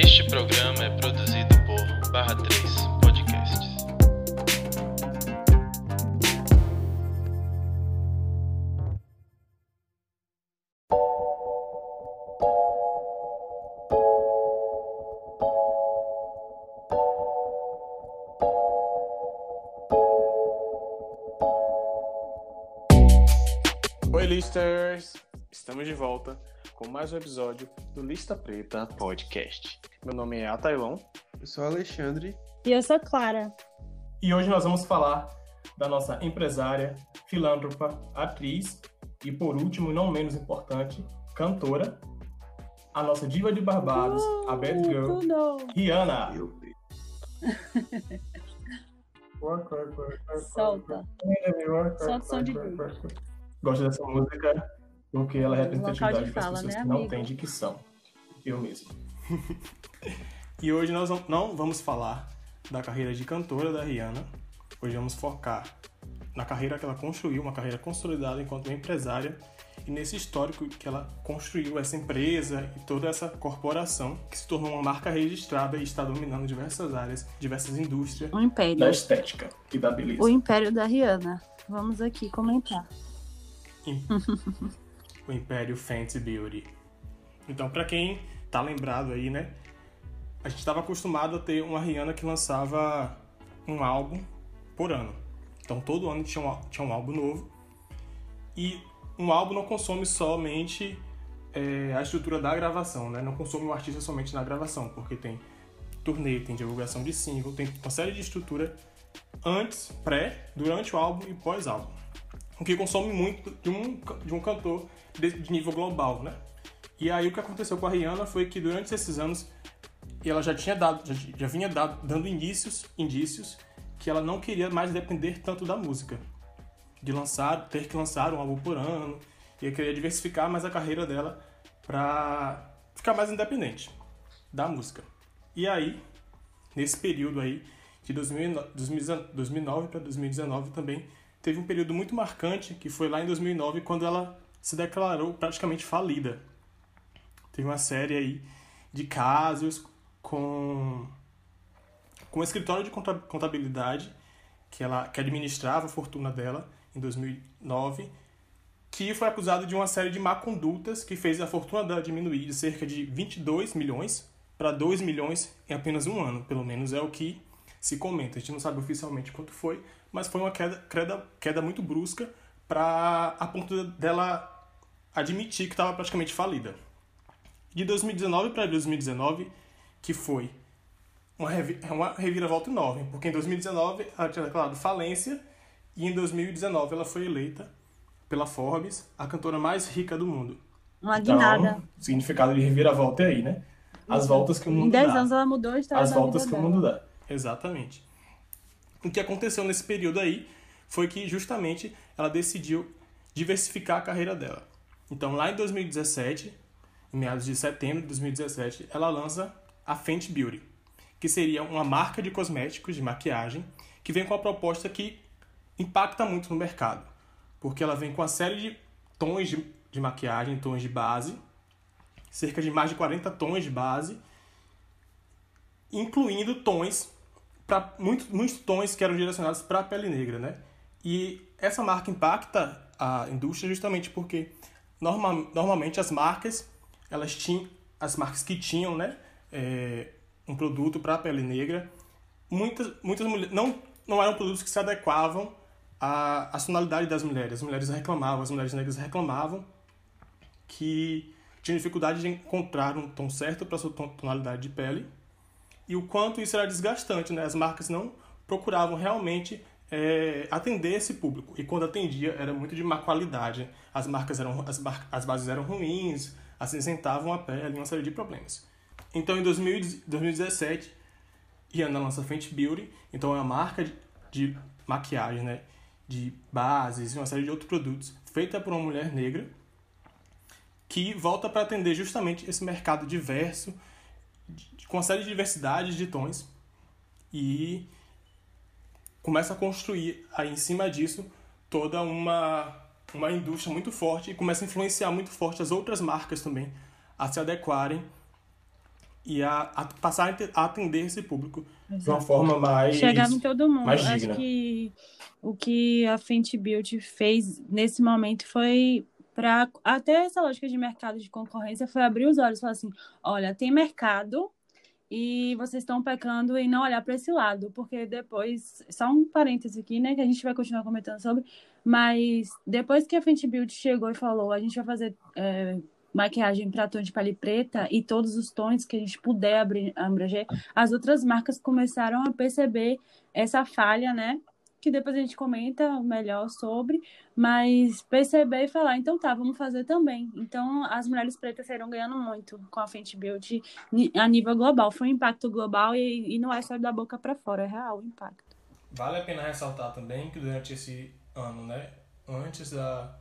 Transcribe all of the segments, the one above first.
Este programa é produzido por Barra 3 Podcasts. Oi, listers! Estamos de volta com mais um episódio do Lista Preta Podcast. Meu nome é Atailon Eu sou o Alexandre. E eu sou Clara. e hoje nós vamos falar da nossa empresária, filântropa, atriz e, por último, e não menos importante, cantora, a nossa diva de Barbados, a Bad Girl, Tudo. Rihanna. Eu. Solta. Solta o som de Gosto dessa música porque ela é Local de representatividade para as pessoas né, que não têm dicção. Eu mesmo. e hoje nós não- não vamos falar da carreira de cantora da Rihanna. Hoje vamos focar na carreira que ela construiu, uma carreira consolidada enquanto empresária e nesse histórico que ela construiu essa empresa e toda essa corporação que se tornou uma marca registrada e está dominando diversas áreas, diversas indústrias O Império. da estética e da beleza. O Império da Rihanna. Vamos aqui comentar. o Império Fenty Beauty. Então, pra quem tá lembrado aí, né? A gente estava acostumado a ter uma Rihanna que lançava um álbum por ano. Então, todo ano tinha um, tinha um álbum novo. E um álbum não consome somente é, a estrutura da gravação, né? Não consome o artista somente na gravação, porque tem turnê, tem divulgação de single, tem uma série de estrutura antes, pré, durante o álbum e pós-álbum o que consome muito de um, de um cantor de, nível global, né? E aí o que aconteceu com a Rihanna foi que durante esses anos ela já tinha dado, já, já vinha dado, dando indícios, indícios que ela não queria mais depender tanto da música, de lançar, ter que lançar um álbum por ano, e queria diversificar mais a carreira dela para ficar mais independente da música. E aí, nesse período aí de 2009, 2009 para 2019 também teve um período muito marcante que foi lá em 2009 quando ela se declarou praticamente falida. Teve uma série aí de casos com com o escritório de conta- contabilidade que ela que administrava a fortuna dela em 2009 que foi acusado de uma série de má condutas que fez a fortuna dela diminuir de cerca de 22 milhões para 2 milhões em apenas um ano, pelo menos é o que se comenta. A gente não sabe oficialmente quanto foi, mas foi uma queda, queda, queda muito brusca para a ponto dela admitir que estava praticamente falida. De 2019 para 2019, que foi uma, revi uma reviravolta enorme, porque em 2019 ela tinha declarado falência e em 2019 ela foi eleita pela Forbes a cantora mais rica do mundo. Uma guinada. Então, o significado de reviravolta é aí, né? As voltas que o mundo Em 10 dá anos ela mudou a história as voltas que o dela. mundo dá. Exatamente. O que aconteceu nesse período aí foi que justamente ela decidiu diversificar a carreira dela. Então, lá em 2017, em meados de setembro de 2017, ela lança a Fenty Beauty, que seria uma marca de cosméticos, de maquiagem, que vem com a proposta que impacta muito no mercado, porque ela vem com uma série de tons de, de maquiagem, tons de base, cerca de mais de 40 tons de base, incluindo tons para muitos, muitos tons que eram direcionados para a pele negra, né? E essa marca impacta a indústria justamente porque norma, normalmente as marcas elas tinham as marcas que tinham, né, é, um produto para a pele negra, muitas muitas mulheres não não eram produtos que se adequavam à, à tonalidade das mulheres. As mulheres reclamavam, as mulheres negras reclamavam que tinham dificuldade de encontrar um tom certo para sua ton- tonalidade de pele e o quanto isso era desgastante, né? As marcas não procuravam realmente é, atender esse público e quando atendia era muito de má qualidade. As marcas eram as, as bases eram ruins, acinzentavam a pele, uma série de problemas. Então em 2000 2017 Rihanna lança Fenty Beauty, então é uma marca de, de maquiagem, né? De bases e uma série de outros produtos feita por uma mulher negra que volta para atender justamente esse mercado diverso, com uma série de diversidades de tons, e começa a construir aí em cima disso toda uma, uma indústria muito forte e começa a influenciar muito forte as outras marcas também a se adequarem e a, a passar a atender esse público Exato. de uma forma mais chegar em todo mundo. Mais Acho que o que a Fenty Beauty fez nesse momento foi para até essa lógica de mercado de concorrência foi abrir os olhos, falar assim, olha, tem mercado e vocês estão pecando em não olhar para esse lado, porque depois, só um parêntese aqui, né, que a gente vai continuar comentando sobre, mas depois que a Fenty Beauty chegou e falou, a gente vai fazer é, maquiagem para tom de pele preta e todos os tons que a gente puder abranger, as outras marcas começaram a perceber essa falha, né? Que depois a gente comenta melhor sobre, mas perceber e falar, então tá, vamos fazer também. Então as mulheres pretas saíram ganhando muito com a Fenty Beauty a nível global. Foi um impacto global e, e não é só da boca para fora, é real o impacto. Vale a pena ressaltar também que durante esse ano, né, antes da,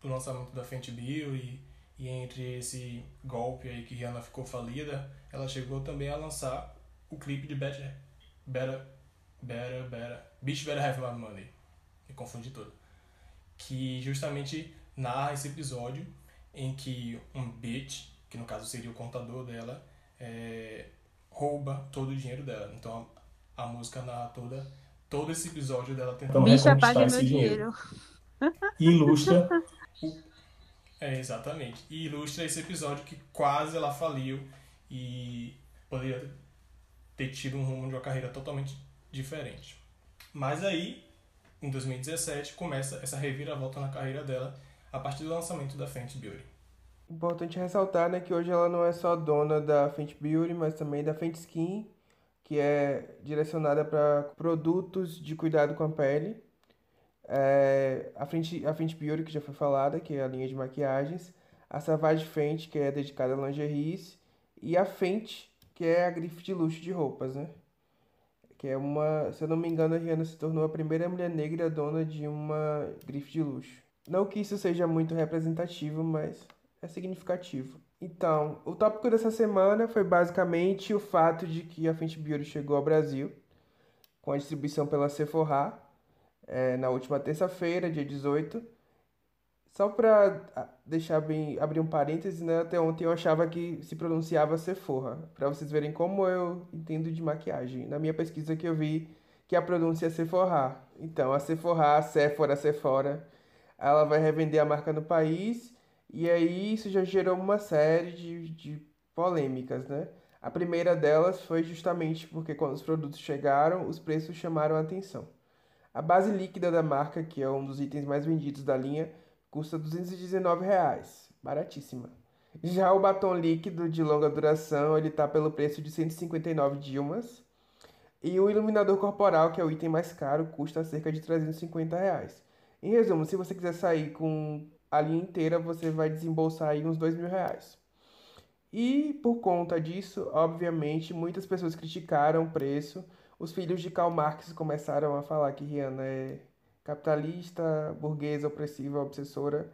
do lançamento da Fenty Beauty e entre esse golpe aí que Rihanna ficou falida, ela chegou também a lançar o clipe de Better, Better, Better, Better, Bitch Better Have My Money. Me confundi todo. Que justamente narra esse episódio em que um bitch, que no caso seria o contador dela, é, rouba todo o dinheiro dela. Então a, a música narra toda, todo esse episódio dela tentando Bicha, reconquistar esse dinheiro. dinheiro. E ilustra é, exatamente. E ilustra esse episódio que quase ela faliu e poderia ter tido um rumo de uma carreira totalmente diferente. Mas aí, em 2017, começa essa reviravolta na carreira dela a partir do lançamento da Fenty Beauty. Importante ressaltar né, que hoje ela não é só dona da Fenty Beauty, mas também da Fenty Skin, que é direcionada para produtos de cuidado com a pele é, a, Fenty, a Fenty Beauty, que já foi falada, que é a linha de maquiagens, a Savage Fenty, que é dedicada a lingeries, e a Fenty, que é a grife de luxo de roupas, né? Que é uma, se eu não me engano, a Rihanna se tornou a primeira mulher negra dona de uma grife de luxo. Não que isso seja muito representativo, mas é significativo. Então, o tópico dessa semana foi basicamente o fato de que a Fenty Beauty chegou ao Brasil com a distribuição pela Sephora, é, na última terça-feira, dia 18. Só para deixar bem, abrir um parêntese, né? Até ontem eu achava que se pronunciava Sephora, para vocês verem como eu entendo de maquiagem. Na minha pesquisa que eu vi que a pronúncia é Sephora. Então, a Sephora, Sephora, Sephora, ela vai revender a marca no país e aí isso já gerou uma série de, de polêmicas, né? A primeira delas foi justamente porque quando os produtos chegaram, os preços chamaram a atenção. A base líquida da marca, que é um dos itens mais vendidos da linha, custa 219 reais, baratíssima. Já o batom líquido de longa duração, ele tá pelo preço de 159 Dilmas. E o iluminador corporal, que é o item mais caro, custa cerca de 350 reais. Em resumo, se você quiser sair com a linha inteira, você vai desembolsar aí uns 2 mil reais. E por conta disso, obviamente, muitas pessoas criticaram o preço, os filhos de Karl Marx começaram a falar que Rihanna é capitalista, burguesa, opressiva, obsessora.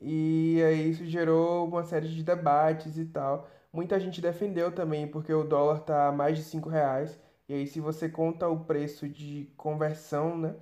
E aí isso gerou uma série de debates e tal. Muita gente defendeu também, porque o dólar tá a mais de 5 reais. E aí se você conta o preço de conversão, né?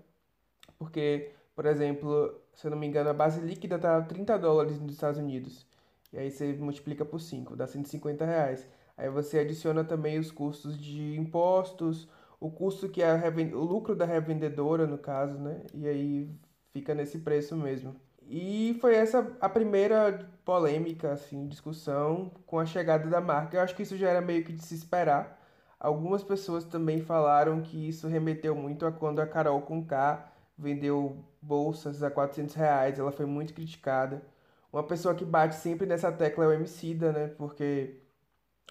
Porque, por exemplo, se eu não me engano, a base líquida tá 30 dólares nos Estados Unidos. E aí você multiplica por 5, dá 150 reais. Aí você adiciona também os custos de impostos, o custo que é o lucro da revendedora, no caso, né? E aí fica nesse preço mesmo. E foi essa a primeira polêmica, assim, discussão com a chegada da marca. Eu acho que isso já era meio que de se esperar. Algumas pessoas também falaram que isso remeteu muito a quando a Carol Conká vendeu bolsas a 400 reais. Ela foi muito criticada. Uma pessoa que bate sempre nessa tecla é o Emicida, né? Porque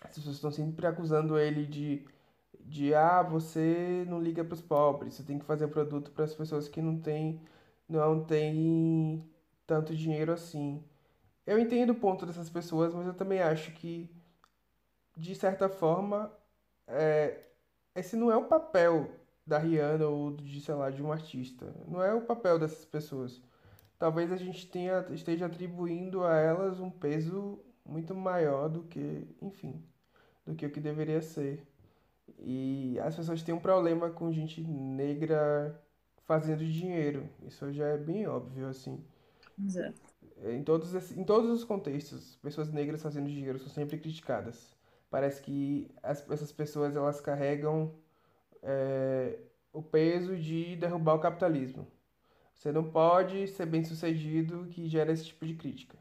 as pessoas estão sempre acusando ele de de ah, você não liga para os pobres, você tem que fazer produto para as pessoas que não têm não tem tanto dinheiro assim. Eu entendo o ponto dessas pessoas, mas eu também acho que de certa forma é, esse não é o papel da Rihanna ou de, sei lá, de um artista. Não é o papel dessas pessoas. Talvez a gente tenha, esteja atribuindo a elas um peso muito maior do que, enfim, do que o que deveria ser. E as pessoas têm um problema com gente negra fazendo dinheiro. Isso já é bem óbvio, assim. Exato. Em todos, em todos os contextos, pessoas negras fazendo dinheiro são sempre criticadas. Parece que as, essas pessoas elas carregam é, o peso de derrubar o capitalismo. Você não pode ser bem sucedido que gera esse tipo de crítica.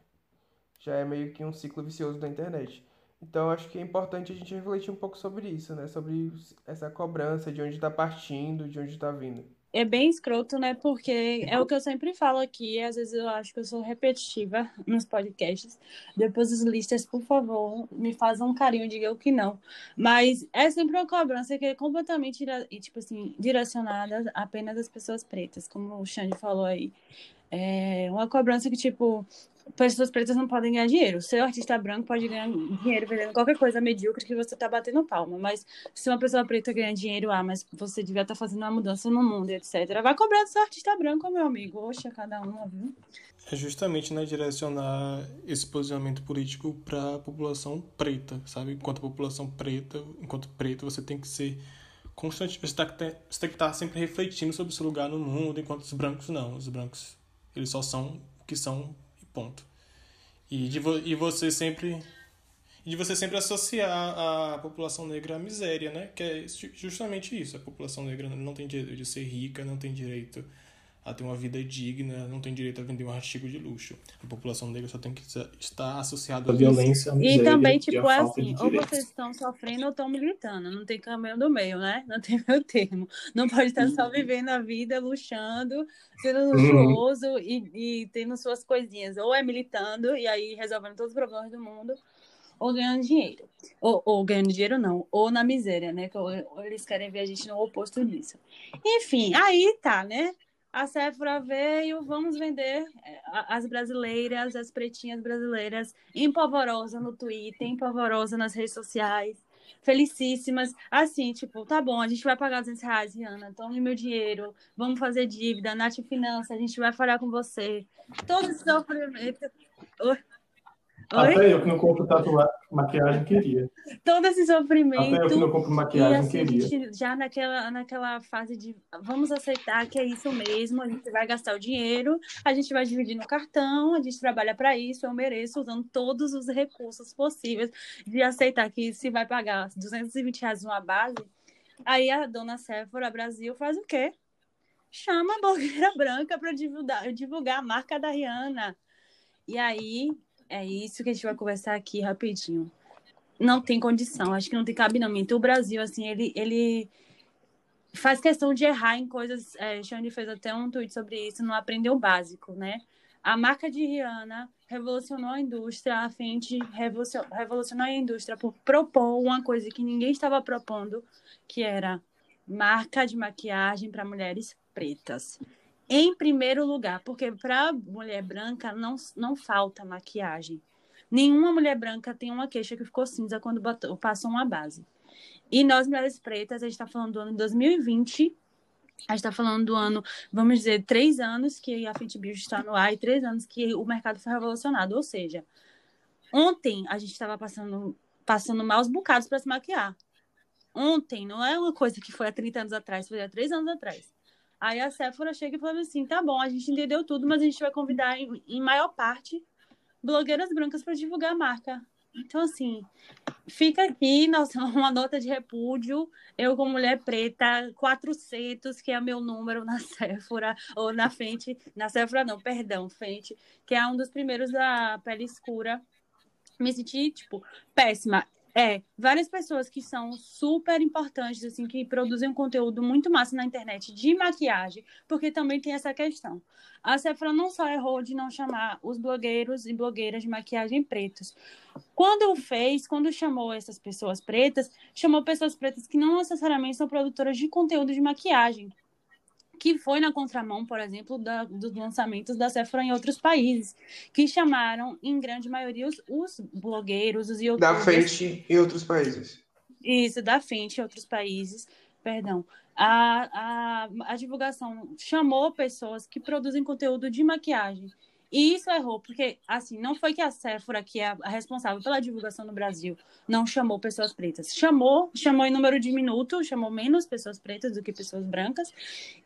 Já é meio que um ciclo vicioso da internet. Então acho que é importante a gente refletir um pouco sobre isso, né? Sobre essa cobrança, de onde está partindo, de onde está vindo é bem escroto, né? Porque é o que eu sempre falo aqui, às vezes eu acho que eu sou repetitiva nos podcasts. Depois os listas, por favor, me fazam um carinho, digam que não. Mas é sempre uma cobrança que é completamente, tipo assim, direcionada apenas às pessoas pretas, como o Xande falou aí. É uma cobrança que, tipo, pessoas pretas não podem ganhar dinheiro. Ser artista branco pode ganhar dinheiro vendendo qualquer coisa medíocre que você tá batendo palma. Mas se uma pessoa preta ganha dinheiro, ah, mas você devia estar tá fazendo uma mudança no mundo, etc. Vai cobrar do seu artista branco, meu amigo. Oxa, cada um, viu? É justamente né, direcionar esse posicionamento político para a população preta, sabe? Enquanto a população preta, enquanto preta, você tem que ser constante, você, tá, tem que estar tá sempre refletindo sobre o seu lugar no mundo, enquanto os brancos não. Os brancos, eles só são o que são Ponto. E de vo e você sempre de você sempre associar a população negra à miséria, né? Que é justamente isso. A população negra não tem direito de ser rica, não tem direito a ter uma vida digna, não tem direito a vender um artigo de luxo. A população negra só tem que estar associada à violência, miséria, E também, tipo, é assim, ou vocês estão sofrendo ou estão militando, não tem caminho do meio, né? Não tem meio termo. Não pode estar só uhum. vivendo a vida, luxando, sendo uhum. luxuoso uhum. e, e tendo suas coisinhas. Ou é militando e aí resolvendo todos os problemas do mundo, ou ganhando dinheiro. Ou, ou, ganhando dinheiro, não. Ou na miséria, né? Que eles querem ver a gente no oposto disso. Enfim, aí tá, né? A Sephora veio, vamos vender é, as brasileiras, as pretinhas brasileiras, empolvorosa no Twitter, empolvorosa nas redes sociais, felicíssimas. Assim, tipo, tá bom, a gente vai pagar 200 reais, Rihanna, tome meu dinheiro, vamos fazer dívida, Nath Finança, a gente vai falar com você. Todo sofrimento. Oi? Até eu que não compro tatuagem, maquiagem queria. Todo esse sofrimento. Até eu que não compro maquiagem assim, queria. já naquela, naquela fase de vamos aceitar que é isso mesmo, a gente vai gastar o dinheiro, a gente vai dividir no cartão, a gente trabalha para isso, eu mereço, usando todos os recursos possíveis de aceitar que se vai pagar 220 reais uma base. Aí a dona Sephora Brasil faz o quê? Chama a blogueira branca para divulgar, divulgar a marca da Rihanna. E aí é isso que a gente vai conversar aqui rapidinho. Não tem condição, acho que não tem cabimento. O Brasil, assim, ele, ele faz questão de errar em coisas. É, Xande fez até um tweet sobre isso, não aprendeu o básico, né? A marca de Rihanna revolucionou a indústria, a Fenty revolucionou a indústria por propor uma coisa que ninguém estava propondo, que era marca de maquiagem para mulheres pretas em primeiro lugar, porque para mulher branca não, não falta maquiagem. Nenhuma mulher branca tem uma queixa que ficou cinza quando botou, passou uma base. E nós, mulheres pretas, a gente está falando do ano 2020, a gente está falando do ano, vamos dizer, três anos que a Fenty Beauty está no ar e três anos que o mercado foi revolucionado. Ou seja, ontem a gente estava passando, passando maus bocados para se maquiar. Ontem, não é uma coisa que foi há 30 anos atrás, foi há três anos atrás. Aí a Sephora chega e fala assim: tá bom, a gente entendeu tudo, mas a gente vai convidar, em, em maior parte, blogueiras brancas para divulgar a marca. Então, assim, fica aqui nossa, uma nota de repúdio. Eu, como mulher preta, 400, que é meu número na Sephora, ou na frente, na Sephora não, perdão, frente, que é um dos primeiros da pele escura. Me senti, tipo, péssima. É, várias pessoas que são super importantes, assim, que produzem um conteúdo muito massa na internet de maquiagem, porque também tem essa questão. A Sephora não só errou de não chamar os blogueiros e blogueiras de maquiagem pretos. Quando fez, quando chamou essas pessoas pretas, chamou pessoas pretas que não necessariamente são produtoras de conteúdo de maquiagem que foi na contramão, por exemplo, da, dos lançamentos da Sephora em outros países, que chamaram, em grande maioria, os, os blogueiros, os youtubers... Da frente em outros países. Isso, da frente em outros países, perdão. A, a, a divulgação chamou pessoas que produzem conteúdo de maquiagem, e isso errou, porque, assim, não foi que a Sephora, que é a responsável pela divulgação no Brasil, não chamou pessoas pretas. Chamou, chamou em número diminuto, chamou menos pessoas pretas do que pessoas brancas.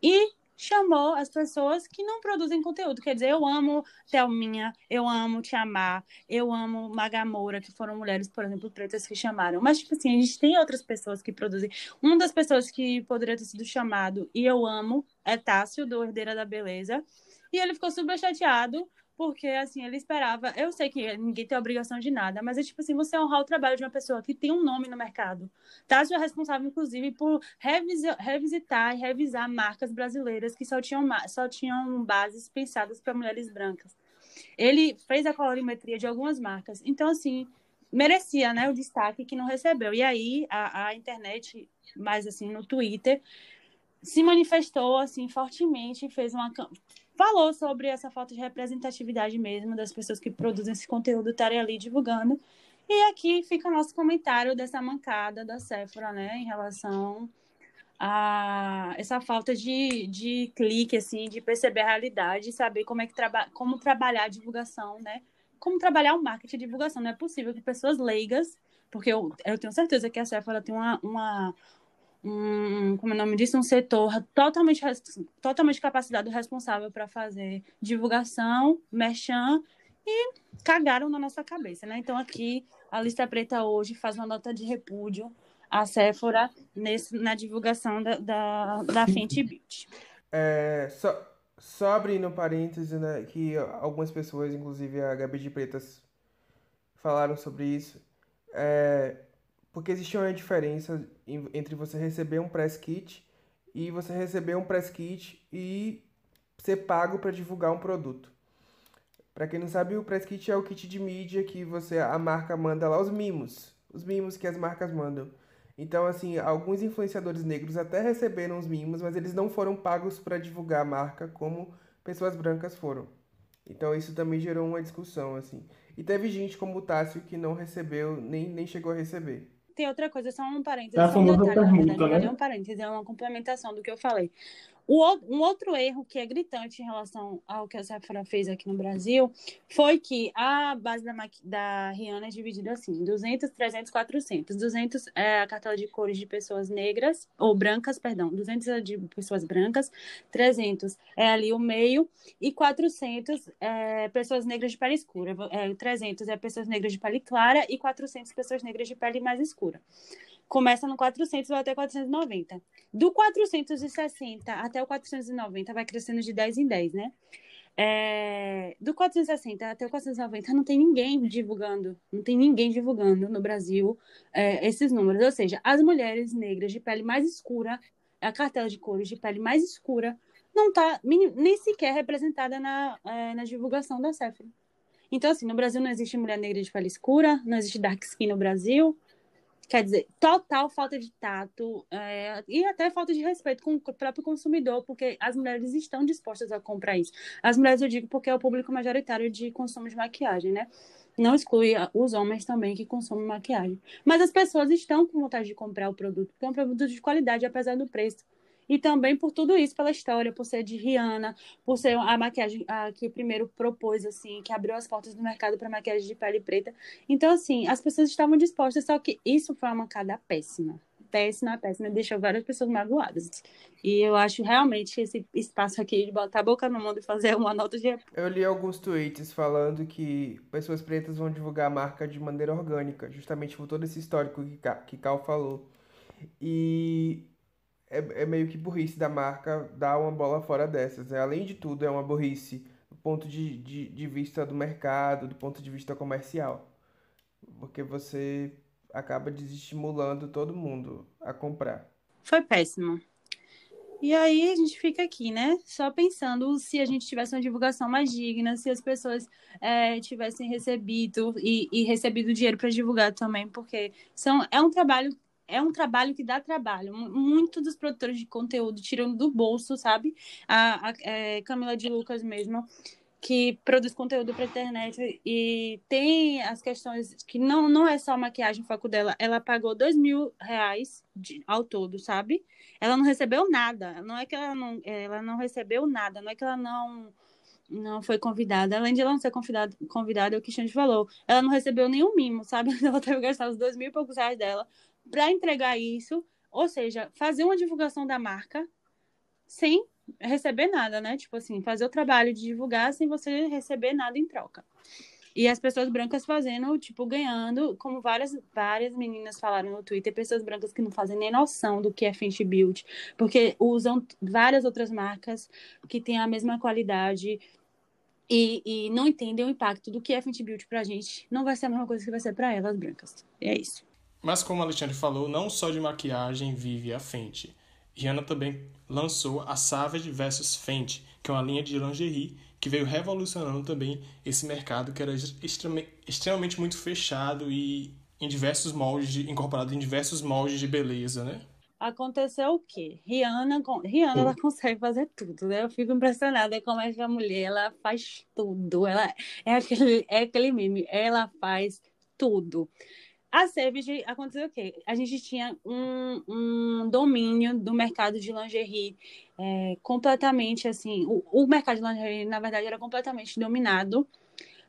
E chamou as pessoas que não produzem conteúdo. Quer dizer, eu amo Thelminha, eu amo Tiamar, eu amo Magamoura, que foram mulheres, por exemplo, pretas que chamaram. Mas, tipo assim, a gente tem outras pessoas que produzem. Uma das pessoas que poderia ter sido chamado e eu amo é Tássio, do Herdeira da Beleza. E ele ficou super chateado porque, assim, ele esperava. Eu sei que ninguém tem obrigação de nada, mas é tipo assim: você honrar o trabalho de uma pessoa que tem um nome no mercado. Tássio é responsável, inclusive, por revisitar e revisar marcas brasileiras que só tinham, só tinham bases pensadas para mulheres brancas. Ele fez a colorimetria de algumas marcas. Então, assim, merecia né, o destaque que não recebeu. E aí, a, a internet, mais assim, no Twitter, se manifestou assim fortemente, fez uma falou sobre essa falta de representatividade mesmo das pessoas que produzem esse conteúdo estarem ali divulgando. E aqui fica o nosso comentário dessa mancada da Sephora, né, em relação a essa falta de, de clique, assim, de perceber a realidade, saber como é que traba como trabalhar a divulgação, né? Como trabalhar o marketing de divulgação. Não é possível que pessoas leigas, porque eu, eu tenho certeza que a Sephora tem uma, uma, um, como é o nome disso, um setor totalmente, totalmente capacitado responsável para fazer divulgação, merchan e cagaram na nossa cabeça, né? Então aqui a lista preta hoje faz uma nota de repúdio à Sephora nesse, na divulgação da, da, da Fenty Beauty. É, só, só abrindo um parêntese, né, que algumas pessoas, inclusive a Gabi de Pretas, falaram sobre isso. É, porque existe uma diferença entre você receber um press kit e você receber um press kit e ser pago para divulgar um produto. Para quem não sabe, o press kit é o kit de mídia que você a marca manda lá os mimos, os mimos que as marcas mandam. Então, assim, alguns influenciadores negros até receberam os mimos, mas eles não foram pagos para divulgar a marca como pessoas brancas foram. Então, isso também gerou uma discussão, assim. E teve gente como o Tássio que não recebeu, nem, nem chegou a receber tem outra coisa, só um parênteses. É a famosa um detalhe, permuta, verdade, né? É um parênteses, é uma complementação do que eu falei. Um outro erro que é gritante em relação ao que a Sephora fez aqui no Brasil foi que a base da, da Rihanna é dividida assim: 200, 300, 400. 200 é a cartela de cores de pessoas negras, ou brancas, perdão. 200 é de pessoas brancas, 300 é ali o meio, e 400 é pessoas negras de pele escura. É, 300 é pessoas negras de pele clara e 400 pessoas negras de pele mais escura começa no 400 vai até 490. Do 460 até o 490 vai crescendo de 10 em 10, né? É, do 460 até o 490 não tem ninguém divulgando, não tem ninguém divulgando no Brasil é, esses números. Ou seja, as mulheres negras de pele mais escura, a cartela de cores de pele mais escura, não está nem sequer representada na, é, na divulgação da Sephora. Então, assim, no Brasil não existe mulher negra de pele escura, não existe dark skin no Brasil, Quer dizer, total falta de tato é, e até falta de respeito com o próprio consumidor, porque as mulheres estão dispostas a comprar isso. As mulheres, eu digo, porque é o público majoritário de consumo de maquiagem, né? Não exclui os homens também que consomem maquiagem. Mas as pessoas estão com vontade de comprar o produto, porque é um produto de qualidade, apesar do preço e também por tudo isso, pela história, por ser de Rihanna, por ser a maquiagem a, que primeiro propôs, assim, que abriu as portas do mercado para maquiagem de pele preta. Então, assim, as pessoas estavam dispostas, só que isso foi uma mancada péssima. Péssima, péssima, deixou várias pessoas magoadas. E eu acho realmente esse espaço aqui de botar a boca no mundo e fazer uma nota de. Eu li alguns tweets falando que pessoas pretas vão divulgar a marca de maneira orgânica, justamente por todo esse histórico que Cal falou. E é, é meio que burrice da marca dar uma bola fora dessas. Né? Além de tudo, é uma burrice do ponto de, de, de vista do mercado, do ponto de vista comercial. Porque você acaba desestimulando todo mundo a comprar. Foi péssimo. E aí a gente fica aqui, né? Só pensando se a gente tivesse uma divulgação mais digna, se as pessoas é, tivessem recebido e, e recebido dinheiro para divulgar também, porque são, é um trabalho é um trabalho que dá trabalho. Muitos dos produtores de conteúdo tiram do bolso, sabe? A, a é, Camila de Lucas mesmo, que produz conteúdo para internet e tem as questões que não, não é só maquiagem o foco dela. Ela pagou dois mil reais de, ao todo, sabe? Ela não recebeu nada. Não é que ela não, ela não recebeu nada. Não é que ela não não foi convidada. Além de ela não ser convidada, convidada é o que gente falou. Ela não recebeu nenhum mimo, sabe? Ela teve que gastar os dois mil e poucos reais dela para entregar isso, ou seja, fazer uma divulgação da marca sem receber nada, né? Tipo assim, fazer o trabalho de divulgar sem você receber nada em troca. E as pessoas brancas fazendo, tipo, ganhando, como várias, várias meninas falaram no Twitter, pessoas brancas que não fazem nem noção do que é Fenty Beauty, porque usam várias outras marcas que têm a mesma qualidade e, e não entendem o impacto do que é Fenty Beauty pra gente. Não vai ser a mesma coisa que vai ser para elas brancas. E é isso. Mas como a Alexandre falou, não só de maquiagem vive a Fenty. Rihanna também lançou a Savage vs Fenty, que é uma linha de lingerie que veio revolucionando também esse mercado que era extremamente, muito fechado e em diversos moldes, de, incorporado em diversos moldes de beleza, né? Aconteceu o quê? Rihanna, Rihanna ela consegue fazer tudo, né? Eu fico impressionada como essa mulher, ela faz tudo. Ela é aquele, é aquele meme, ela faz tudo. A Savage aconteceu o quê? A gente tinha um, um domínio do mercado de lingerie é, completamente assim. O, o mercado de lingerie, na verdade, era completamente dominado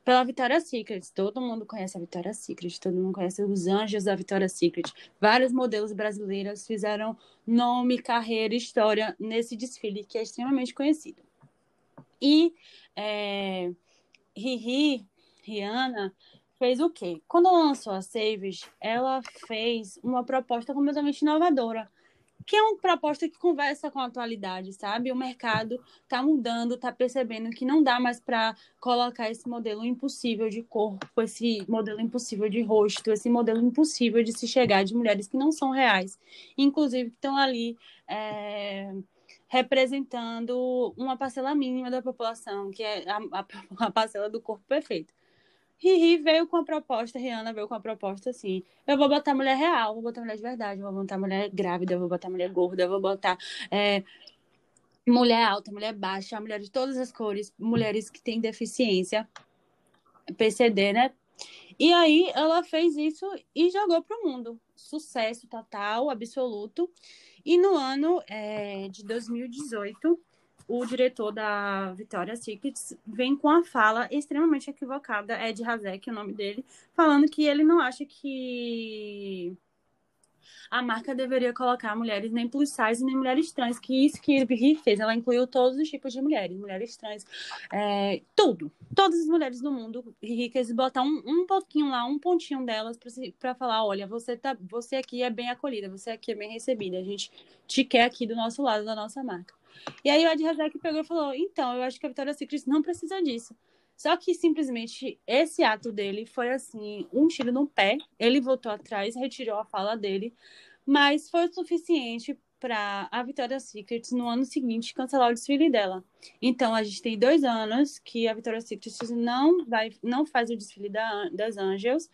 pela Victoria's Secret. Todo mundo conhece a Victoria's Secret, todo mundo conhece os anjos da Victoria's Secret. Vários modelos brasileiros fizeram nome, carreira, história nesse desfile que é extremamente conhecido. E é, Rihanna, fez o quê? Quando lançou a Savage, ela fez uma proposta completamente inovadora, que é uma proposta que conversa com a atualidade, sabe? O mercado está mudando, está percebendo que não dá mais para colocar esse modelo impossível de corpo, esse modelo impossível de rosto, esse modelo impossível de se chegar de mulheres que não são reais, inclusive que estão ali é, representando uma parcela mínima da população, que é a, a, a parcela do corpo perfeito. Riri veio com a proposta, Rihanna veio com a proposta assim: eu vou botar mulher real, vou botar mulher de verdade, vou botar mulher grávida, vou botar mulher gorda, vou botar é, mulher alta, mulher baixa, mulher de todas as cores, mulheres que têm deficiência, PCD, né? E aí ela fez isso e jogou para o mundo. Sucesso total, absoluto. E no ano é, de 2018, o diretor da Victoria's Secret vem com a fala extremamente equivocada, Ed Hazek, o nome dele, falando que ele não acha que a marca deveria colocar mulheres nem plus size nem mulheres trans, que isso que ele fez, ela incluiu todos os tipos de mulheres, mulheres trans, é, tudo, todas as mulheres do mundo ricas, botar um, um pouquinho lá, um pontinho delas para falar, olha, você tá, você aqui é bem acolhida, você aqui é bem recebida, a gente te quer aqui do nosso lado da nossa marca. E aí o Ed Hazek pegou e falou: então, eu acho que a Victoria's Secret não precisa disso. Só que simplesmente esse ato dele foi assim, um tiro no pé. Ele voltou atrás, retirou a fala dele, mas foi o suficiente para a Victoria's Secret no ano seguinte cancelar o desfile dela. Então a gente tem dois anos que a Victoria's Secret não vai, não faz o desfile da, das Angels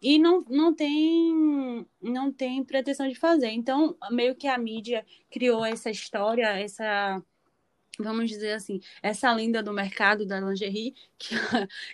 e não, não tem não tem pretensão de fazer. Então meio que a mídia criou essa história, essa vamos dizer assim, essa lenda do mercado da lingerie que,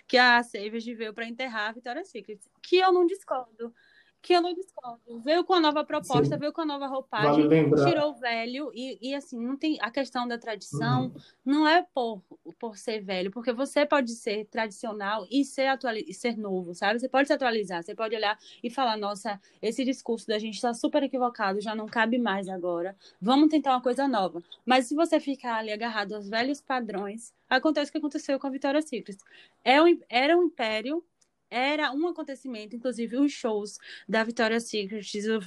que a Savage veio para enterrar a Victoria's Secret, que eu não discordo que eu não discordo. Veio com a nova proposta, Sim. veio com a nova roupagem, vale tirou o velho, e, e assim, não tem a questão da tradição, uhum. não é por, por ser velho, porque você pode ser tradicional e ser, atuali ser novo, sabe? Você pode se atualizar, você pode olhar e falar, nossa, esse discurso da gente está super equivocado, já não cabe mais agora, vamos tentar uma coisa nova. Mas se você ficar ali agarrado aos velhos padrões, acontece o que aconteceu com a Vitória Secret. É um, era um império era um acontecimento, inclusive os shows da Victoria's Secret,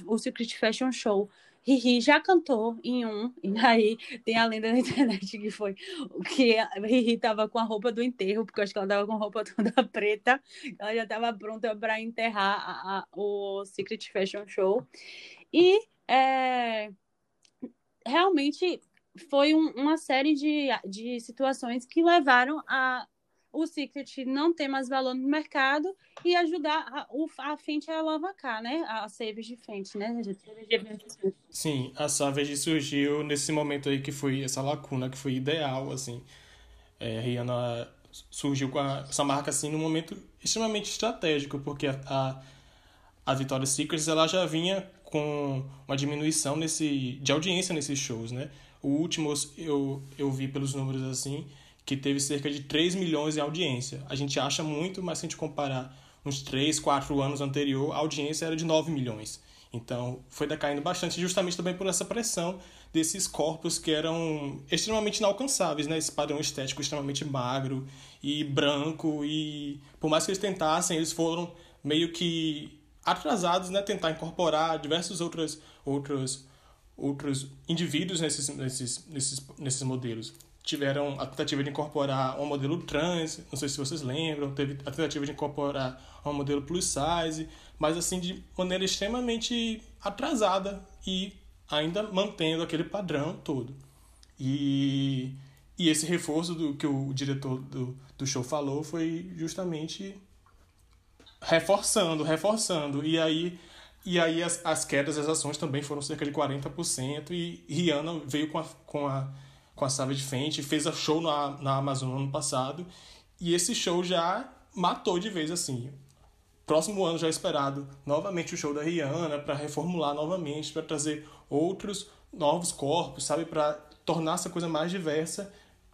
o, Secret Fashion Show. Riri já cantou em um, e aí tem a lenda na internet que foi que Riri tava com a roupa do enterro, porque eu acho que ela tava com a roupa toda preta, ela já tava pronta para enterrar a, a, o Secret Fashion Show. E é, realmente foi um, uma série de, de situações que levaram a o Secret não ter mais valor no mercado e ajudar a, a Fenty a alavancar, né? A Savage Fenty, né? Sim, a Savage surgiu nesse momento aí que foi essa lacuna, que foi ideal, assim. É, Rihanna surgiu com a, essa marca, assim, num momento extremamente estratégico, porque a, a, a Victoria's Secret, ela já vinha com uma diminuição nesse, de audiência nesses shows, né? O último eu, eu vi pelos números, assim, que teve cerca de 3 milhões em audiência. A gente acha muito, mas se a gente comparar uns 3, 4 anos anterior, a audiência era de 9 milhões. Então, foi decaindo bastante, justamente também por essa pressão desses corpos que eram extremamente inalcançáveis, né? Esse padrão estético extremamente magro e branco e por mais que eles tentassem, eles foram meio que atrasados, né? Tentar incorporar diversos outros outros outros indivíduos nesses nesses nesses nesses modelos. Tiveram a tentativa de incorporar um modelo trans, não sei se vocês lembram, teve a tentativa de incorporar um modelo plus size, mas assim de maneira extremamente atrasada e ainda mantendo aquele padrão todo. E, e esse reforço do que o diretor do, do show falou foi justamente reforçando, reforçando. E aí, e aí as, as quedas das ações também foram cerca de 40%. E Rihanna veio com a, com a, com a Savage Fenty, fez a show na, na Amazon no ano passado. E esse show já matou de vez assim próximo ano já é esperado novamente o show da Rihanna para reformular novamente, para trazer outros novos corpos, sabe, para tornar essa coisa mais diversa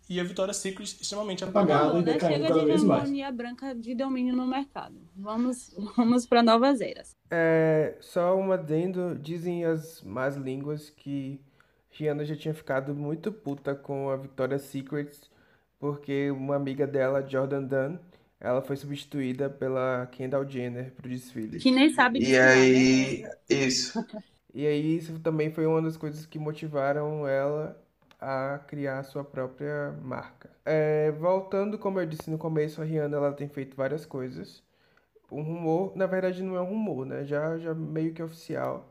e a Victoria's Secret extremamente apagada Não, e né? decaindo Chega cada de vez mais. hegemonia branca de domínio no mercado. Vamos, vamos para novas eras. É, só um adendo, dizem as más línguas que Rihanna já tinha ficado muito puta com a Victoria's Secret porque uma amiga dela, Jordan Dunn, ela foi substituída pela Kendall Jenner pro desfile. Que nem sabe E né? aí, isso. E aí isso também foi uma das coisas que motivaram ela a criar a sua própria marca. É, voltando, como eu disse no começo, a Rihanna ela tem feito várias coisas. Um rumor, na verdade não é um rumor, né? Já, já meio que oficial,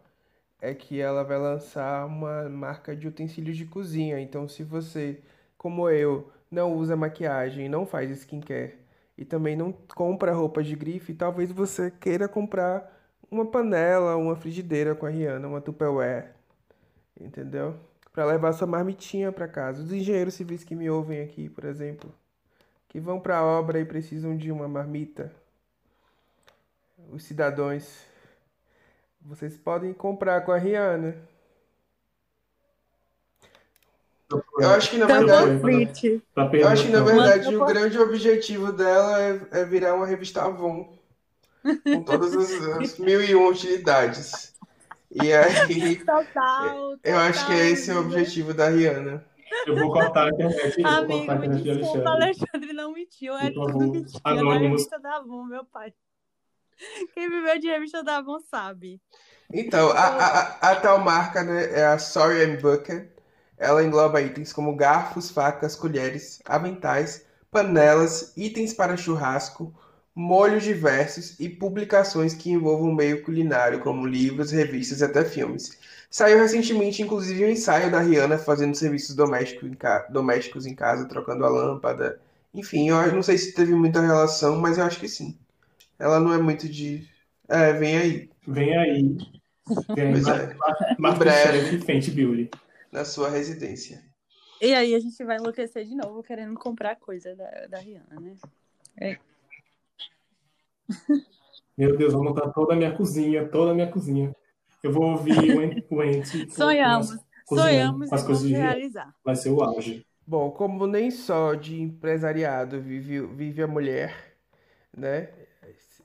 é que ela vai lançar uma marca de utensílios de cozinha. Então, se você, como eu, não usa maquiagem, não faz skincare e também não compra roupas de grife, talvez você queira comprar uma panela, uma frigideira com a Rihanna, uma Tupperware, entendeu? Para levar sua marmitinha para casa. Os engenheiros civis que me ouvem aqui, por exemplo, que vão para a obra e precisam de uma marmita, os cidadãos, vocês podem comprar com a Rihanna. Eu acho que na Pra- verdade, eu acho que na o- verdade o grande objetivo dela é, é virar uma revista Avon. Com todas as, as mil e uma utilidades. E aí, Total, eu acho que é esse o amigo. objetivo da Rihanna. Eu vou cortar a internet. Eu vou Amigo, cortar a me desculpa, Alexandre. Alexandre não mentiu. É tudo mentira na Anonymous. revista da Avon, meu pai. Quem viveu de revista da Avon sabe. Então, a, a, a- tal marca, né, é a Sorry I'm Bucket. Ela engloba itens como garfos, facas, colheres, aventais, panelas, itens para churrasco, molhos diversos e publicações que envolvam o meio culinário, como livros, revistas e até filmes. Saiu recentemente, inclusive, um ensaio da Rihanna fazendo serviços em, ca- domésticos em casa, trocando a lâmpada. Enfim, eu não sei se teve muita relação, mas eu acho que sim. Ela não é muito de. É, vem aí, Vem aí. Vem aí. Pois é. Fenty Beauty. na sua residência. E aí a gente vai enlouquecer de novo querendo comprar coisa da, da Rihanna, né? Meu Deus, vou montar toda a minha cozinha, toda a minha cozinha. Eu vou ouvir o En- o Ente Sonhamos. Sonhamos as coisas realizar. Vai ser o auge. Bom, como nem só de empresariado vive, vive a mulher, né?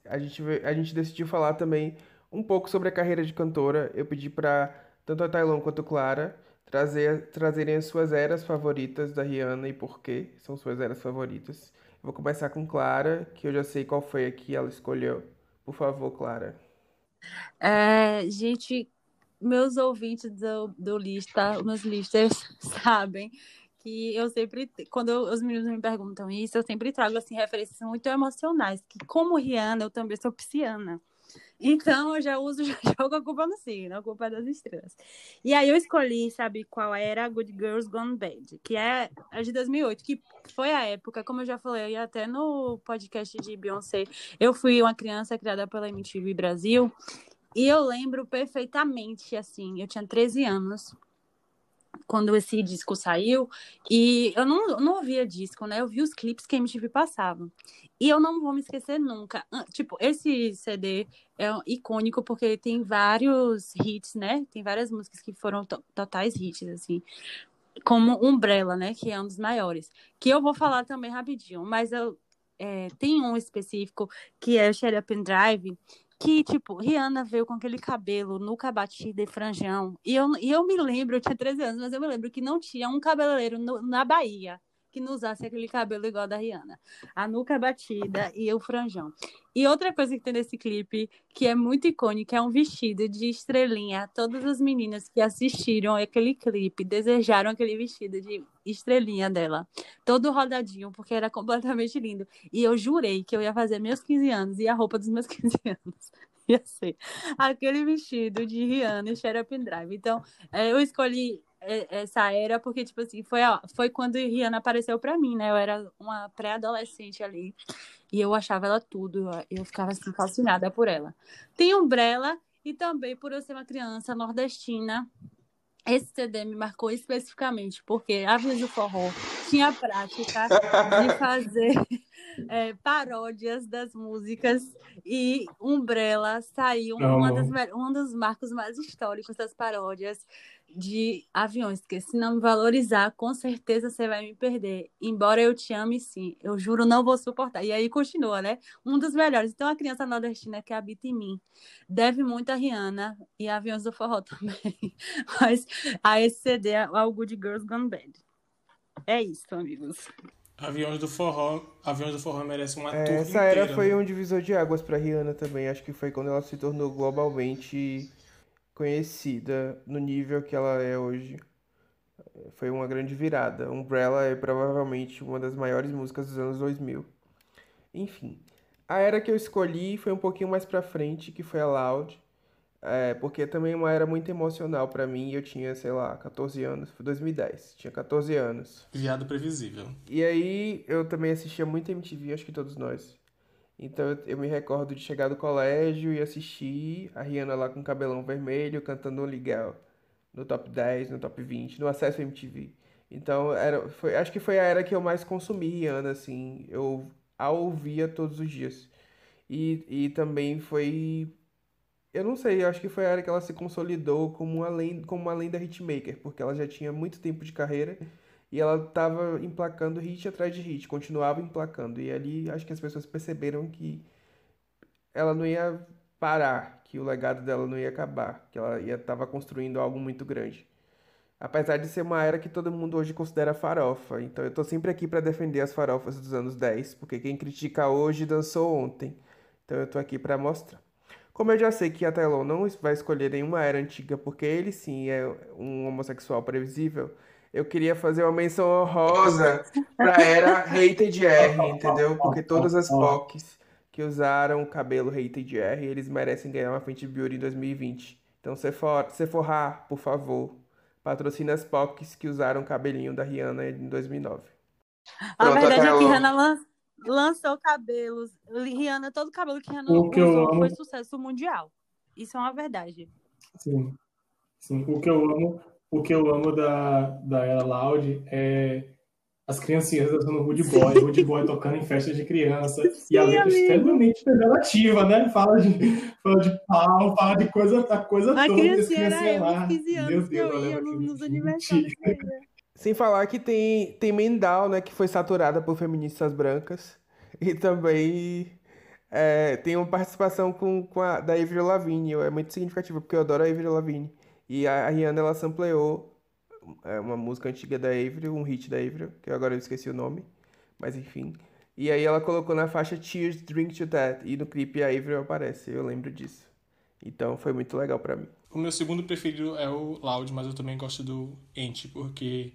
A gente, a gente decidiu falar também um pouco sobre a carreira de cantora. Eu pedi para tanto a Tailon quanto a Clara trazer, trazerem as suas eras favoritas da Rihanna e por que são suas eras favoritas. Eu vou começar com Clara, que eu já sei qual foi a que ela escolheu. Por favor, Clara. É, gente, meus ouvintes do, do lista, meus listers sabem que eu sempre, quando eu- os meninos me perguntam isso, eu sempre trago assim referências muito emocionais, que como Rihanna, eu também sou pisciana. Então eu já uso, já jogo a culpa no signo, a culpa é das estrelas. E aí eu escolhi, sabe qual era? Good Girls Gone Bad, que é a de 2008, que foi a época, como eu já falei até no podcast de Beyoncé, eu fui uma criança criada pela MTV Brasil, e eu lembro perfeitamente, assim, eu tinha 13 anos quando esse disco saiu, e eu não, não ouvia disco, né? Eu vi os clipes que a MTV passava. E eu não vou me esquecer nunca. Ah, Tipo, esse CD é icônico porque tem vários hits, né? Tem várias músicas que foram to- totais hits, assim. Como Umbrella, né? Que é um dos maiores. Que eu vou falar também rapidinho, mas eu, é, tem um específico que é o Shut Up and Drive, que, tipo, Rihanna veio com aquele cabelo nuca batida e franjão. E eu, e eu me lembro, eu tinha 13 anos, mas eu me lembro que não tinha um cabeleireiro no, na Bahia que não usasse aquele cabelo igual da Rihanna. A nuca batida e o franjão. E outra coisa que tem nesse clipe, que é muito icônica, é um vestido de estrelinha. Todas as meninas que assistiram aquele clipe desejaram aquele vestido de estrelinha dela. Todo rodadinho, porque era completamente lindo. E eu jurei que eu ia fazer meus 15 anos e a roupa dos meus 15 anos ia ser aquele vestido de Rihanna e Shut Up Drive. Então, é, eu escolhi essa era, porque, tipo assim, foi, foi quando Rihanna apareceu pra mim, né? Eu era uma pré-adolescente ali e eu achava ela tudo, eu ficava assim, fascinada por ela. Tem Umbrella e também por eu ser uma criança nordestina. Esse CD me marcou especificamente porque a Vila do Forró tinha a prática de fazer é, paródias das músicas e Umbrella saiu uma das, um dos marcos mais históricos das paródias de aviões, porque se não me valorizar, com certeza você vai me perder. Embora eu te ame, sim, eu juro não vou suportar. E aí continua, né? Um dos melhores. Então a criança nordestina que habita em mim deve muito a Rihanna e a Aviões do Forró também. Mas a esse CD ao Good Girls Gone Bad. É isso, amigos. Aviões do Forró, Aviões do Forró merece uma é, Essa era inteira, foi né? um divisor de águas para Rihanna também. Acho que foi quando ela se tornou globalmente conhecida no nível que ela é hoje. Foi uma grande virada. Umbrella é provavelmente uma das maiores músicas dos anos 2000. Enfim, a era que eu escolhi foi um pouquinho mais pra frente, que foi a Loud. É, porque também é uma era muito emocional para mim. Eu tinha, sei lá, 14 anos. Foi 2010. Tinha 14 anos. Viado previsível. E aí eu também assistia muito MTV, acho que todos nós. Então eu, eu, me recordo de chegar do colégio e assistir a Rihanna lá com cabelão vermelho cantando um legal no top 10, no top 20, no Acesso MTV. Então era, foi, acho que foi a era que eu mais consumi Rihanna, assim, eu a ouvia todos os dias. E, e também foi, eu não sei, acho que foi a era que ela se consolidou como uma lenda, como uma lenda hitmaker, porque ela já tinha muito tempo de carreira e ela estava emplacando hit atrás de hit, continuava emplacando. E ali acho que as pessoas perceberam que ela não ia parar, que o legado dela não ia acabar, que ela ia estava construindo algo muito grande. Apesar de ser uma era que todo mundo hoje considera farofa. Então eu tô sempre aqui para defender as farofas dos anos 10, porque quem critica hoje dançou ontem. Então eu tô aqui para mostrar. Como eu já sei que a Taylor não vai escolher nenhuma era antiga, porque ele sim é um homossexual previsível, eu queria fazer uma menção honrosa pra era Hated R, entendeu? Porque todas as POCs que usaram o cabelo Hated R, eles merecem ganhar uma Fenty Beauty em 2020. Então, Sephora, Sephora, por favor, patrocina as POCs que usaram o cabelinho da Rihanna em 2009. A Pronto, verdade é que Rihanna lan lançou cabelos. Rihanna, todo cabelo que Rihanna o que usou amo... foi sucesso mundial. Isso é uma verdade. Sim. Sim. O que eu amo o que eu amo da, da Era Loud é as criancinhas dançando Rude Boy, Rude Boy tocando em festas de criança. Sim, e a letra extremamente revelativa, né? Fala de, fala de pau, fala de coisa, a coisa a toda. Criancinha era eu, lá. 15 anos, Meu Deus, eu ia nos aniversários. Sem falar que tem, tem Mendal, né? Que foi saturada por feministas brancas. E também é, tem uma participação com, com a, da Avril Lavigne. É muito significativo, porque eu adoro a Avril Lavigne. E a Rihanna, ela sampleou é, uma música antiga da Avril, um hit da Avril, que agora eu esqueci o nome, mas enfim. E aí ela colocou na faixa Tears Drink to That, e no clipe a Avril aparece, eu lembro disso. Então foi muito legal para mim. O meu segundo preferido é o Loud, mas eu também gosto do Ent, porque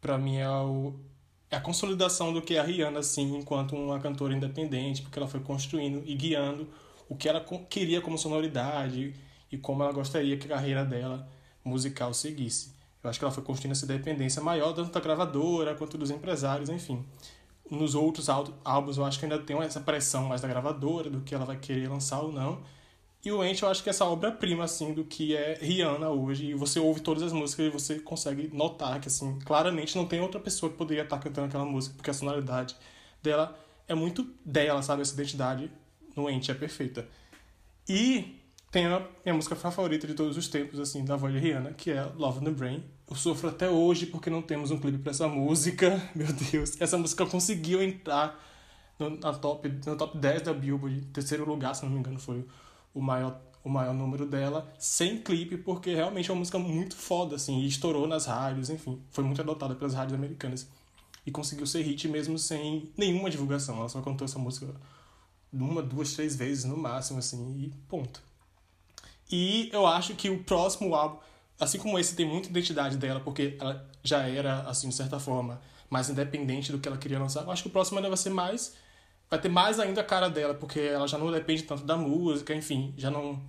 para mim é, o, é a consolidação do que é a Rihanna, assim, enquanto uma cantora independente, porque ela foi construindo e guiando o que ela queria como sonoridade, e como ela gostaria que a carreira dela musical seguisse. Eu acho que ela foi construindo essa dependência maior tanto da gravadora quanto dos empresários, enfim. Nos outros álbuns eu acho que ainda tem essa pressão mais da gravadora, do que ela vai querer lançar ou não. E o Ente eu acho que é essa obra-prima, assim, do que é Rihanna hoje. E você ouve todas as músicas e você consegue notar que, assim, claramente não tem outra pessoa que poderia estar cantando aquela música, porque a sonoridade dela é muito dela, sabe? Essa identidade no Ente é perfeita. E tem a minha música favorita de todos os tempos, assim, da voz de Rihanna, que é Love in the Brain. Eu sofro até hoje porque não temos um clipe para essa música. Meu Deus, essa música conseguiu entrar no, na top, no top 10 da Billboard, terceiro lugar, se não me engano, foi o maior, o maior número dela, sem clipe, porque realmente é uma música muito foda, assim, e estourou nas rádios, enfim, foi muito adotada pelas rádios americanas. E conseguiu ser hit mesmo sem nenhuma divulgação. Ela só cantou essa música uma, duas, três vezes no máximo, assim, e ponto. E eu acho que o próximo álbum, assim como esse tem muita identidade dela, porque ela já era, assim, de certa forma, mais independente do que ela queria lançar, eu acho que o próximo ainda vai ser mais. Vai ter mais ainda a cara dela, porque ela já não depende tanto da música, enfim, já não,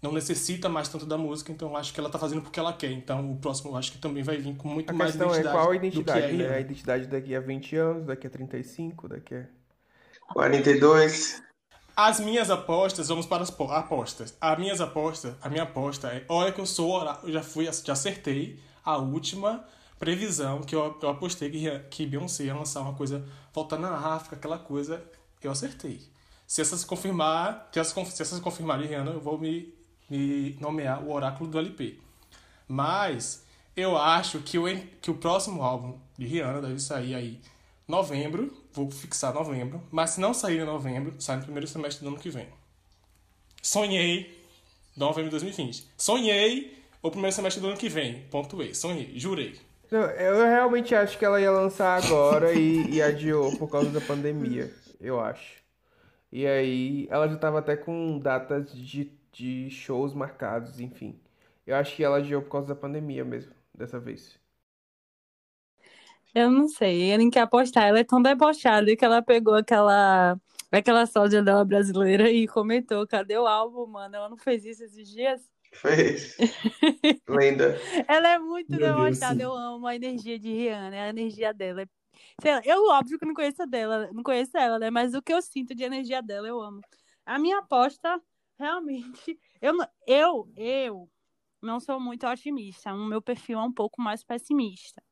não necessita mais tanto da música, então eu acho que ela tá fazendo porque ela quer. Então o próximo eu acho que também vai vir com muito A mais questão é identidade. qual a identidade, é né? A identidade daqui a 20 anos, daqui a 35, daqui a... 42. As minhas apostas, vamos para as po- apostas. As minhas apostas, a minha aposta é, olha que eu sou, eu já fui, já acertei a última previsão que eu, eu apostei que, que Beyoncé ia lançar uma coisa voltando na África, aquela coisa, eu acertei. Se essa se confirmar, se essa, se essa se confirmar de Rihanna, eu vou me, me nomear o oráculo do LP. Mas eu acho que o, que o próximo álbum de Rihanna deve sair aí novembro, vou fixar novembro, mas se não sair em novembro, sai no primeiro semestre do ano que vem. Sonhei, novembro de 2020. Sonhei o primeiro semestre do ano que vem, pontuei, sonhei, jurei. Eu realmente acho que ela ia lançar agora e, e adiou por causa da pandemia, eu acho. E aí, ela já tava até com datas de, de shows marcados, enfim. Eu acho que ela adiou por causa da pandemia mesmo, dessa vez. Eu não sei, eu nem quer apostar. Ela é tão debochada que ela pegou aquela, aquela sósia dela brasileira e comentou: cadê o álbum, mano? Ela não fez isso esses dias? Fez. Lenda. Ela é muito Meu Deus, debochada, sim. eu amo a energia de Rihanna, a energia dela. é- Sei lá, eu, óbvio que não conheço dela, não conheço ela, né? Mas o que eu sinto de energia dela, eu amo. A minha aposta, realmente, eu, eu, eu não sou muito otimista. O meu perfil é um pouco mais pessimista.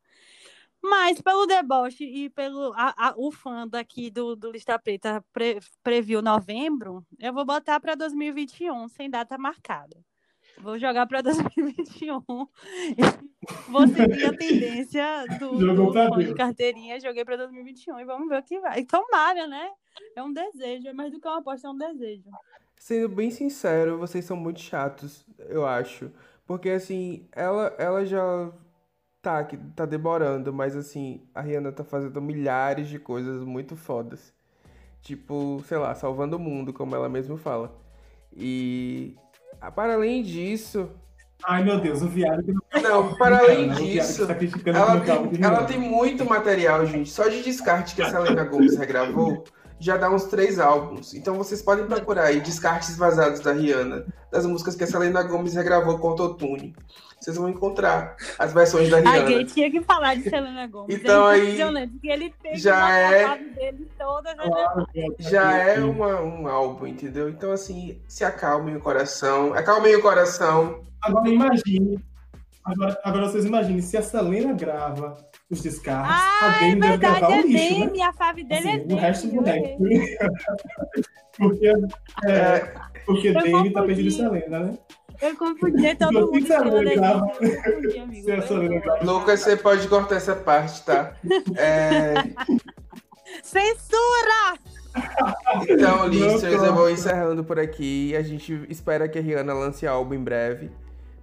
Mas pelo deboche e pelo a- a- o fã daqui do, do Lista Preta pre, previu novembro, eu vou botar para 2021, sem data marcada. Vou jogar para 2021. Vou seguir a tendência do, Jogou do pra fã de carteirinha, joguei para 2021 e vamos ver o que vai. Tomara, né? É um desejo, é mais do que uma aposta, é um desejo. Sendo bem sincero, vocês são muito chatos, eu acho. Porque assim, ela, ela já tá, que tá demorando, mas assim, a Rihanna tá fazendo milhares de coisas muito fodas. Tipo, sei lá, salvando o mundo, como ela mesma fala. E ah, para além disso, Ai, meu Deus, o viado que não Não, para além disso, tá ela ela tem muito material, gente. Só de descarte que a Selena Gomez regravou, já dá uns três álbuns. Então vocês podem procurar aí descartes vazados da Rihanna, das músicas que a Selena Gomez regravou com autotune. Vocês vão encontrar as versões da A Rihanna. gay tinha que falar de Selena Gomes. Então, é aí, impressionante, porque ele já é- palavra dele toda. Já é uma- um álbum, entendeu? Então, assim, se acalmem o coração. Acalmem o coração. Agora imagine. Agora, agora vocês imaginem, se a Selena grava os descartes, Ah, a é Demi deve verdade, gravar é um lixo, né? Demi, a fave dele é Assim, o resto Demi. do resto. errei. Porque, é, porque Demi tá pedindo Selena, né? Eu confundi todo Eu mundo. Selena grava. Confundi, amigo. Se a Selena grava. Lucas, você pode cortar essa parte, tá? É, Censura! então, listeners, eu vou encerrando por aqui. A gente espera que a Rihanna lance álbum em breve.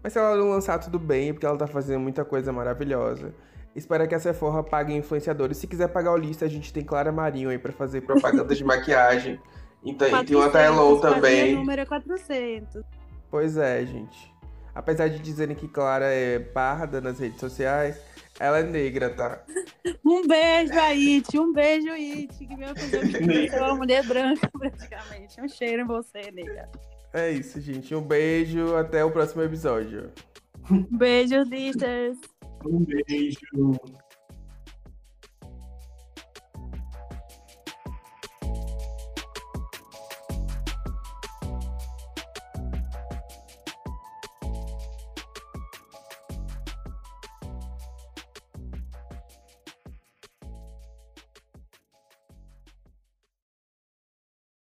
Mas se ela não lançar, tudo bem, porque ela tá fazendo muita coisa maravilhosa. Espera que a Sephora pague influenciadores. Se quiser pagar o lista, a gente tem Clara Marinho aí pra fazer Propaganda de maquiagem. Então, e tem uma 400, Taylor fazia também. número é 400. Pois é, gente. Apesar de dizerem que Clara é parda nas redes sociais, ela é negra, tá? Um beijo, It. Um beijo, It. Que veio fazer é uma mulher branca, praticamente. Um cheiro em você, nega. É isso, gente. Um beijo, até o próximo episódio. Beijo, sisters. Um beijo.